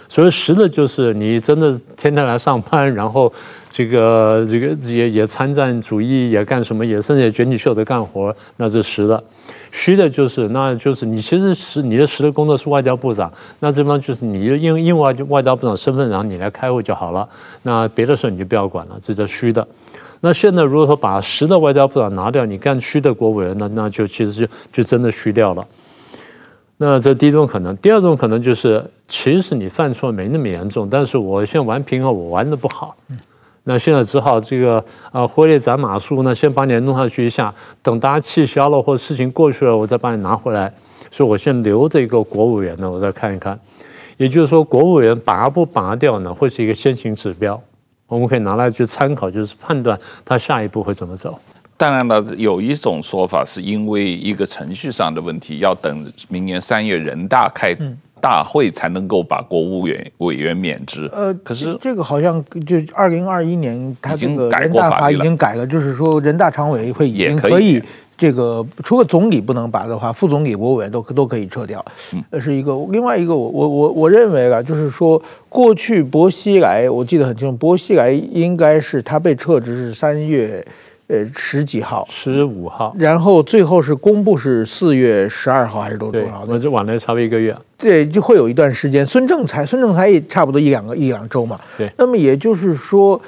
所以实的就是你真的天天来上班，然后。这个这个也也参战主义也干什么，也甚至卷起袖子干活，那是实的。虚的就是，那就是你其实是你的实的工作是外交部长，那这方就是你因因为外交部长身份，然后你来开会就好了。那别的事你就不要管了，这叫虚的。那现在如果说把实的外交部长拿掉，你干虚的国务委员，那那就其实就就真的虚掉了。那这第一种可能，第二种可能就是，其实你犯错没那么严重，但是我现在玩平衡，我玩的不好。那现在只好这个啊，挥泪斩马谡，那先把你弄下去一下，等大家气消了或者事情过去了，我再把你拿回来。所以我先留着一个国务委员呢，我再看一看。也就是说，国务委员拔不拔掉呢，会是一个先行指标，我们可以拿来去参考，就是判断他下一步会怎么走。当然了，有一种说法是因为一个程序上的问题，要等明年三月人大开。嗯大会才能够把国务委委员免职。呃，可是这个好像就二零二一年他这个人大法已经改了，就是说人大常委会已经可以这个除了总理不能拔的话，副总理、国务委员都都可以撤掉。这是一个另外一个我我我我认为啊，就是说过去薄熙来我记得很清楚，薄熙来应该是他被撤职是三月。呃，十几号，十五号，然后最后是公布是四月十二号还是多多少？那就晚了差不多一个月。对，就会有一段时间。孙政才，孙政才也差不多一两个一两周嘛。对。那么也就是说，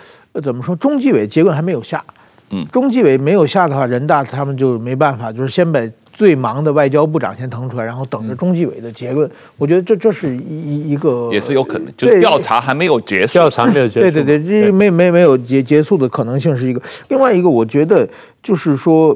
怎么说？中纪委结论还没有下。嗯。中纪委没有下的话，人大他们就没办法，就是先把。最忙的外交部长先腾出来，然后等着中纪委的结论。我觉得这这是一一一个也是有可能，就是调查还没有结束，调查没有结束。对对对，这没没没有结结束的可能性是一个。另外一个，我觉得就是说，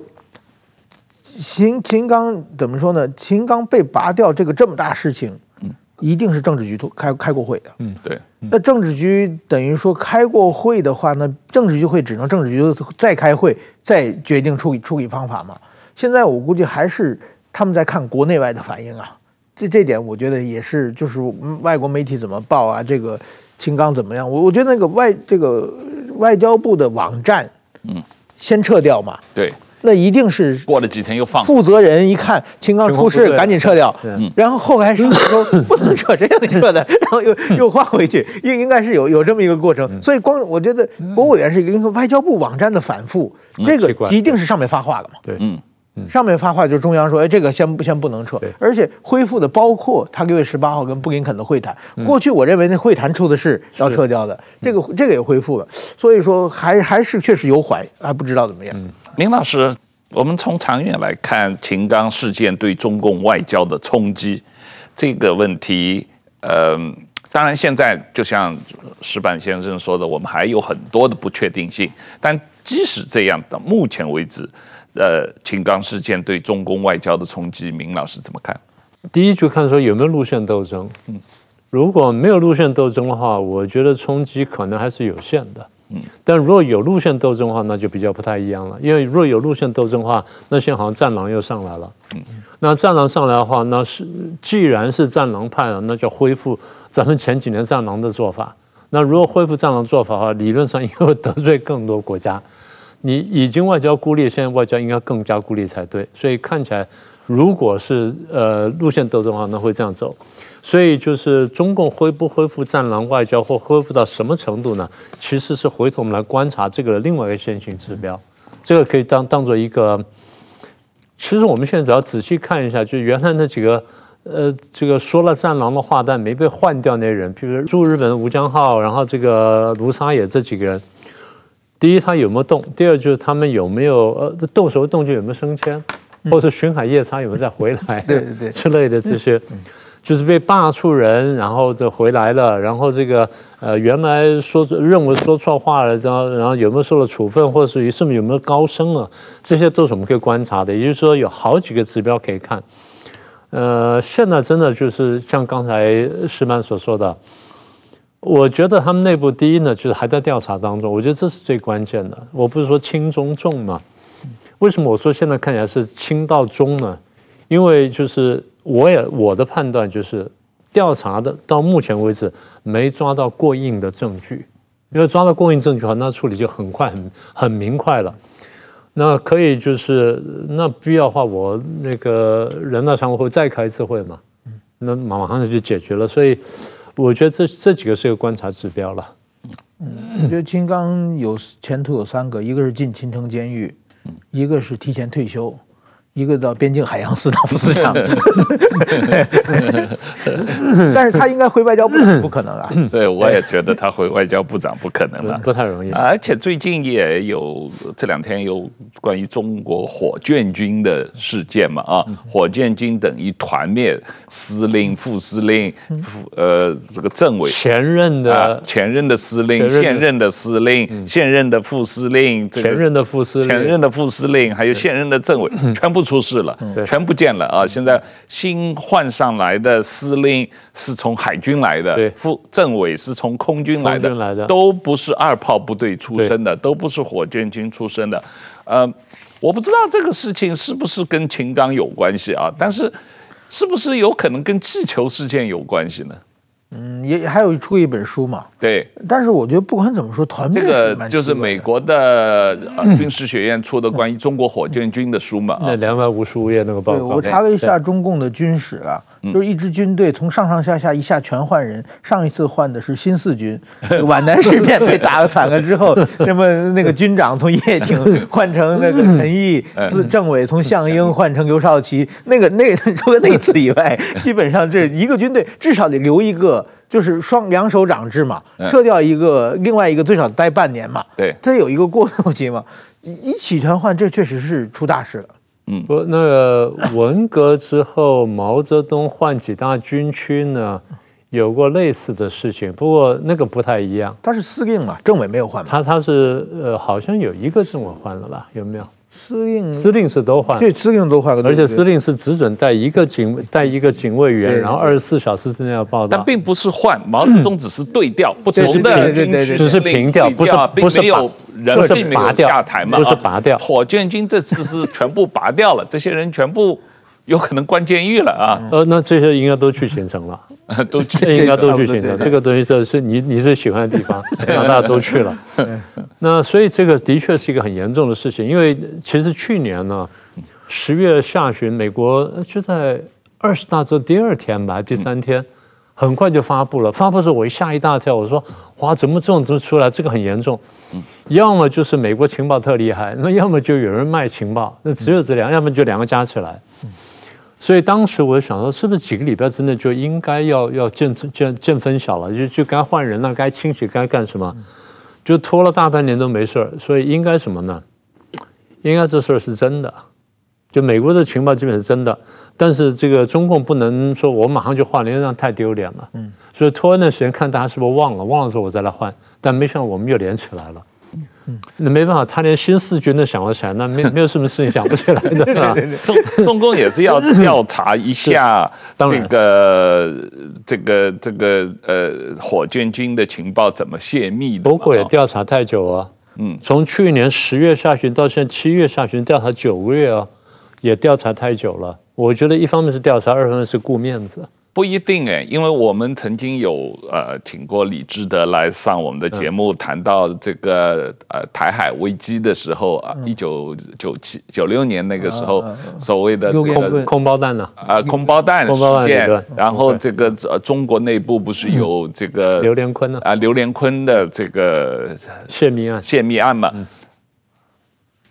秦秦刚怎么说呢？秦刚被拔掉这个这么大事情，嗯，一定是政治局开开过会的。嗯，对。那政治局等于说开过会的话，那政治局会只能政治局再开会，再决定处理处理方法嘛。现在我估计还是他们在看国内外的反应啊，这这点我觉得也是，就是外国媒体怎么报啊，这个秦刚怎么样？我我觉得那个外这个外交部的网站，嗯，先撤掉嘛。对，那一定是过了几天又放。负责人一看秦刚出事，赶紧撤掉。嗯，然后后来是说 不能撤，谁让你撤的？然后又又换回去，应应该是有有这么一个过程。所以光我觉得国务委员是一个外交部网站的反复，这个一定是上面发话了嘛？对，嗯。上面发话就是中央说，哎，这个先不先不能撤，而且恢复的包括他六月十八号跟布林肯的会谈。过去我认为那会谈出的事要撤掉的，这个这个也恢复了，所以说还还是确实有缓，还不知道怎么样。林老师，我们从长远来看，秦刚事件对中共外交的冲击这个问题，呃，当然现在就像石板先生说的，我们还有很多的不确定性，但即使这样，到目前为止。呃，秦刚事件对中共外交的冲击，明老师怎么看？第一就看说有没有路线斗争。嗯，如果没有路线斗争的话，我觉得冲击可能还是有限的。嗯，但如果有路线斗争的话，那就比较不太一样了。因为如果有路线斗争的话，那现在好像战狼又上来了。嗯，那战狼上来的话，那是既然是战狼派了，那就恢复咱们前几年战狼的做法。那如果恢复战狼做法的话，理论上又得罪更多国家。你已经外交孤立，现在外交应该更加孤立才对。所以看起来，如果是呃路线斗争的话，那会这样走。所以就是中共恢不恢复战狼外交，或恢复到什么程度呢？其实是回头我们来观察这个另外一个先行指标，这个可以当当做一个其实我们现在只要仔细看一下，就原来那几个呃，这个说了战狼的话但没被换掉那人，比如驻日本的吴江浩，然后这个卢沙野这几个人，第一他有没有动？第二就是他们有没有呃动手动脚有没有升迁，或者巡海夜叉有没有再回来？对对对，之类的这些。就是被罢黜人，然后就回来了，然后这个呃原来说认为说错话了，然后然后有没有受了处分，或者是甚至有没有高升了，这些都是我们可以观察的。也就是说，有好几个指标可以看。呃，现在真的就是像刚才石曼所说的，我觉得他们内部第一呢，就是还在调查当中，我觉得这是最关键的。我不是说轻中重嘛？为什么我说现在看起来是轻到中呢？因为就是。我也我的判断就是，调查的到目前为止没抓到过硬的证据，因为抓到过硬证据的话，那处理就很快很很明快了。那可以就是那必要的话，我那个人大常委会再开一次会嘛，那马上就解决了。所以我觉得这这几个是一个观察指标了。嗯，我觉得金刚有前途有三个，一个是进青城监狱，一个是提前退休。一个到边境海洋司当副司长，但是他应该回外交部 不可能啊。对，我也觉得他回外交部长不可能了，不太容易。而且最近也有这两天有关于中国火箭军的事件嘛啊，火箭军等于团灭司令、副司令、副呃这个政委。前任的前任的司令、现任的司令、现任的副司令、前任的副司令、前任的副司令，还有现任的政委全部。不出事了，全不见了啊！现在新换上来的司令是从海军来的，副政委是从空军来的，都不是二炮部队出身的，都不是火箭军出身的。呃，我不知道这个事情是不是跟秦刚有关系啊？但是，是不是有可能跟气球事件有关系呢？嗯，也还有出一本书嘛？对，但是我觉得不管怎么说，团这个就是美国的 军事学院出的关于中国火箭军的书嘛？那两百五十五页那个报告，我查了一下中共的军史啊。就是一支军队从上上下下一下全换人，上一次换的是新四军，皖南事变被打了惨了之后，那么那个军长从叶挺换成那个陈毅，司政委从项英 换成刘少奇，那个那除了那次以外，基本上这一个军队至少得留一个，就是双两手掌制嘛，撤掉一个，另外一个最少待半年嘛，对，他有一个过渡期嘛，一起全换，这确实是出大事了。嗯，不，那个文革之后，毛泽东换几大军区呢，有过类似的事情，不过那个不太一样。他是司令嘛，政委没有换。他他是呃，好像有一个政委换了吧？有没有？司令司令是都换，对，司令都换了，而且司令是只准带一个警带一个警卫员，然后二十四小时之内要报道。但并不是换，毛泽东只是对调，不同的军区只是平调，不是不是有人并没有下台嘛？不是拔掉。火箭军这次是全部拔掉了，这些人全部有可能关监狱了啊！呃，那这些应该都去行程了。都去，应该都去行程。这个东西这是你你最喜欢的地方，大家都去了。那所以这个的确是一个很严重的事情，因为其实去年呢，十月下旬，美国就在二十大之后第二天吧，第三天，很快就发布了。发布的时候我一吓一大跳，我说哇，怎么这种都出来？这个很严重。要么就是美国情报特厉害，那要么就有人卖情报，那只有这两，要么就两个加起来。所以当时我就想说，是不是几个礼拜之内就应该要要见见见分晓了？就就该换人了，该清洗，该干什么？就拖了大半年都没事儿。所以应该什么呢？应该这事儿是真的，就美国的情报基本是真的。但是这个中共不能说我马上就换了，因为这样太丢脸了。嗯。所以拖一段时间，看大家是不是忘了，忘了之后我再来换。但没想到我们又连起来了。那没办法，他连新四军都想不起来，那没 没有什么事情想不起来的啊。中中共也是要 调查一下这个这个这个呃火箭军的情报怎么泄密的。不过也调查太久啊，嗯，从去年十月下旬到现在七月下旬，调查九个月啊，也调查太久了。我觉得一方面是调查，二方面是顾面子。不一定哎，因为我们曾经有呃请过李志德来上我们的节目，谈到这个呃台海危机的时候啊，一九九七九六年那个时候所谓的这个空包弹呢啊空包弹事件，然后这个呃中国内部不是有这个刘连坤呢啊刘连坤的这个泄密案。泄密案嘛。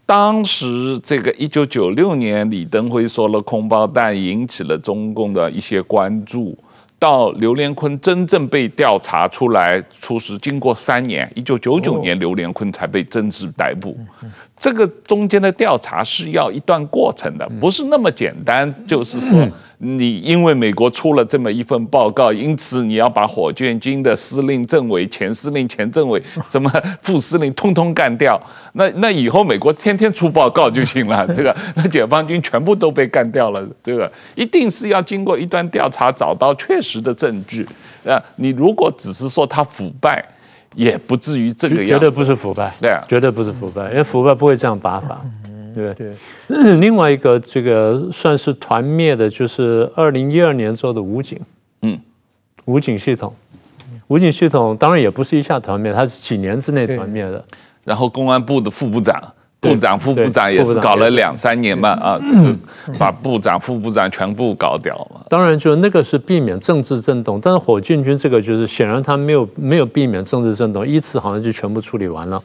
当时这个一九九六年李登辉说了空包弹，引起了中共的一些关注。到刘连坤真正被调查出来出事，经过三年，一九九九年刘连坤才被正式逮捕。这个中间的调查是要一段过程的，不是那么简单，就是说。你因为美国出了这么一份报告，因此你要把火箭军的司令、政委、前司令、前政委、什么副司令通通干掉。那那以后美国天天出报告就行了。这个 那解放军全部都被干掉了。这个一定是要经过一段调查，找到确实的证据。啊，你如果只是说他腐败，也不至于这个样子。绝对不是腐败，对啊，绝对不是腐败，因为腐败不会这样打法。对对，另外一个这个算是团灭的，就是二零一二年做的武警，嗯，武警系统，武警系统当然也不是一下团灭，它是几年之内团灭的。然后公安部的副部长、部长、副部长也是搞了两三年嘛，啊，把部长、副部长全部搞掉嘛。当然，就那个是避免政治震动，但是火箭军这个就是显然他没有没有避免政治震动，一次好像就全部处理完了，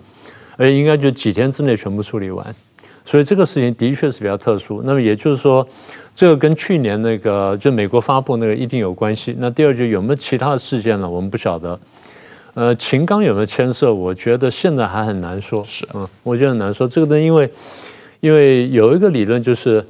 而应该就几天之内全部处理完。所以这个事情的确是比较特殊。那么也就是说，这个跟去年那个就美国发布那个一定有关系。那第二就有没有其他的事件呢？我们不晓得。呃，秦刚有没有牵涉？我觉得现在还很难说。是，嗯，我觉得很难说。这个呢，因为因为有一个理论就是，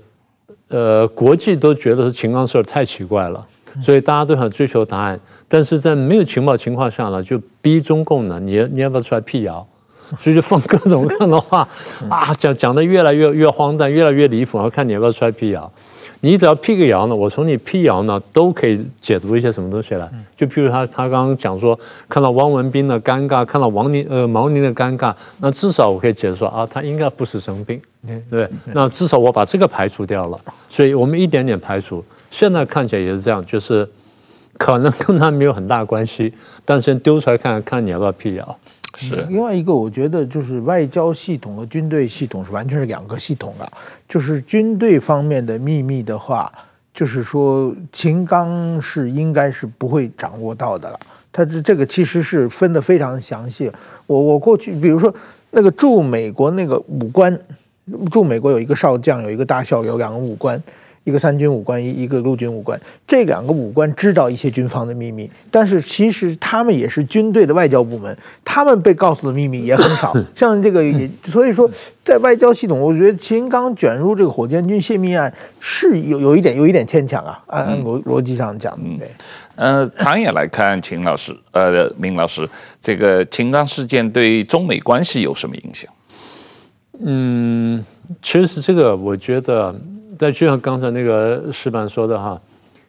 呃，国际都觉得是秦刚事儿太奇怪了，所以大家都想追求答案。但是在没有情报情况下呢，就逼中共呢，你你要不要出来辟谣？所以就放各种各样的话啊，讲讲的越来越越荒诞，越来越离谱，然后看你要不要出来辟谣。你只要辟个谣呢，我从你辟谣呢都可以解读一些什么东西来。就譬如他他刚刚讲说，看到汪文斌的尴尬，看到王宁呃毛宁的尴尬，那至少我可以解释说啊，他应该不是生病，对，那至少我把这个排除掉了。所以我们一点点排除，现在看起来也是这样，就是可能跟他没有很大关系，但是丢出来看看你要不要辟谣。是另外一个，我觉得就是外交系统和军队系统是完全是两个系统啊。就是军队方面的秘密的话，就是说秦刚是应该是不会掌握到的了。他这这个其实是分得非常详细。我我过去比如说那个驻美国那个武官，驻美国有一个少将，有一个大校，有两个武官。一个三军武官，一一个陆军武官，这两个武官知道一些军方的秘密，但是其实他们也是军队的外交部门，他们被告诉的秘密也很少。像这个也，所以说在外交系统，我觉得秦刚卷入这个火箭军泄密案是有有一点有一点牵强啊，按按逻逻辑上讲，对。呃，长远来看，秦老师，呃，明老师，这个秦刚事件对中美关系有什么影响？嗯，其实是这个，我觉得。但就像刚才那个石板说的哈，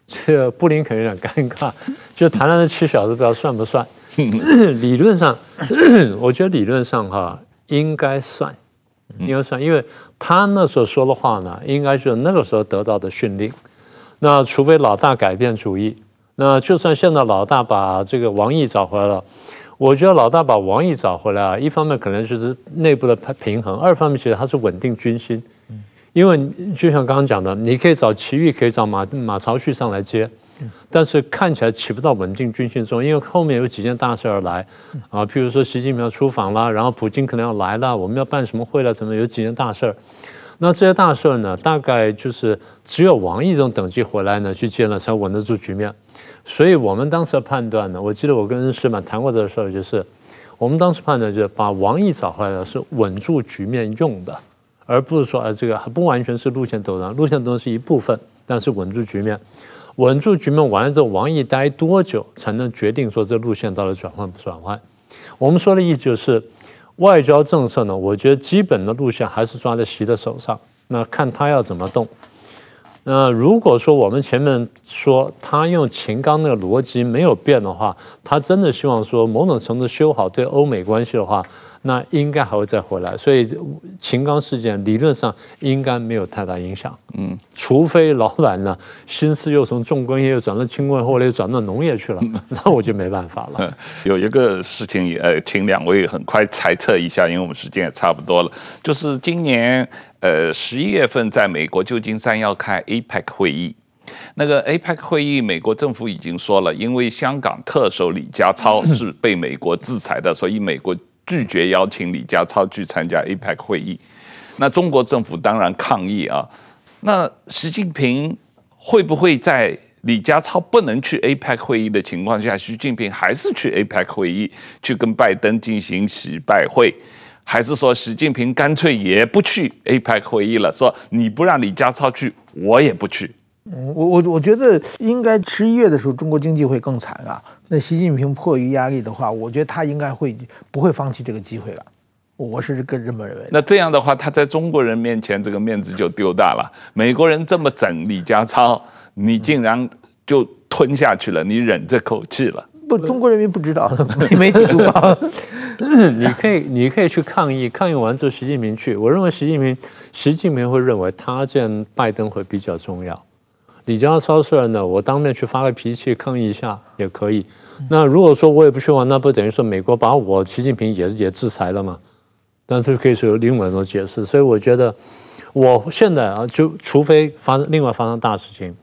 这个布林肯有点尴尬，就谈了那七小时，不知道算不算？理论上，我觉得理论上哈应该算，应该算，因为他那时候说的话呢，应该是那个时候得到的训令。那除非老大改变主意，那就算现在老大把这个王毅找回来了，我觉得老大把王毅找回来啊，一方面可能就是内部的平衡，二方面其实他是稳定军心。因为就像刚刚讲的，你可以找齐豫，可以找马马朝旭上来接，但是看起来起不到稳定军心作用，因为后面有几件大事而来，啊，譬如说习近平要出访了，然后普京可能要来了，我们要办什么会了，怎么有几件大事儿，那这些大事儿呢，大概就是只有王毅这种等级回来呢去接了，才稳得住局面。所以我们当时的判断呢，我记得我跟石满谈过这个事儿，就是我们当时判断就是把王毅找回来是稳住局面用的。而不是说，呃，这个还不完全是路线斗争，路线斗争是一部分，但是稳住局面，稳住局面完了之后，王毅待多久才能决定说这路线到底转换不转换？我们说的意思就是，外交政策呢，我觉得基本的路线还是抓在习的手上，那看他要怎么动。那如果说我们前面说他用秦刚那个逻辑没有变的话，他真的希望说某种程度修好对欧美关系的话。那应该还会再回来，所以秦刚事件理论上应该没有太大影响。嗯，除非老板呢心思又从重工业又转到轻工业，后来又转到农业去了，那我就没办法了。有一个事情也呃，请两位很快猜测一下，因为我们时间也差不多了。就是今年呃十一月份在美国旧金山要开 APEC 会议，那个 APEC 会议，美国政府已经说了，因为香港特首李家超 是被美国制裁的，所以美国。拒绝邀请李家超去参加 APEC 会议，那中国政府当然抗议啊。那习近平会不会在李家超不能去 APEC 会议的情况下，习近平还是去 APEC 会议去跟拜登进行洗拜会？还是说习近平干脆也不去 APEC 会议了？说你不让李家超去，我也不去。我我我觉得应该十一月的时候，中国经济会更惨啊。那习近平迫于压力的话，我觉得他应该会不会放弃这个机会了。我是个这么认为。那这样的话，他在中国人面前这个面子就丢大了。美国人这么整李家超，你竟然就吞下去了，你忍这口气了。不，中国人民不知道，没媒体报。你可以，你可以去抗议，抗议完之后，习近平去。我认为习近平，习近平会认为他见拜登会比较重要。李家超事儿呢，我当面去发个脾气抗议一下也可以。那如果说我也不去玩，那不等于说美国把我习近平也也制裁了吗？但是可以是有另外一种解释。所以我觉得，我现在啊，就除非发生另外发生大事情，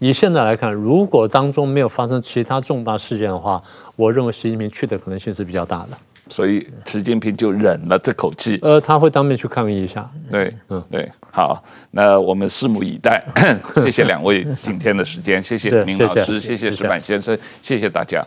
以现在来看，如果当中没有发生其他重大事件的话，我认为习近平去的可能性是比较大的。所以习近平就忍了这口气。呃，他会当面去抗议一下。对，嗯，对，好，那我们拭目以待。谢谢两位今天的时间，谢谢明老师，谢谢石板先生，谢谢大家。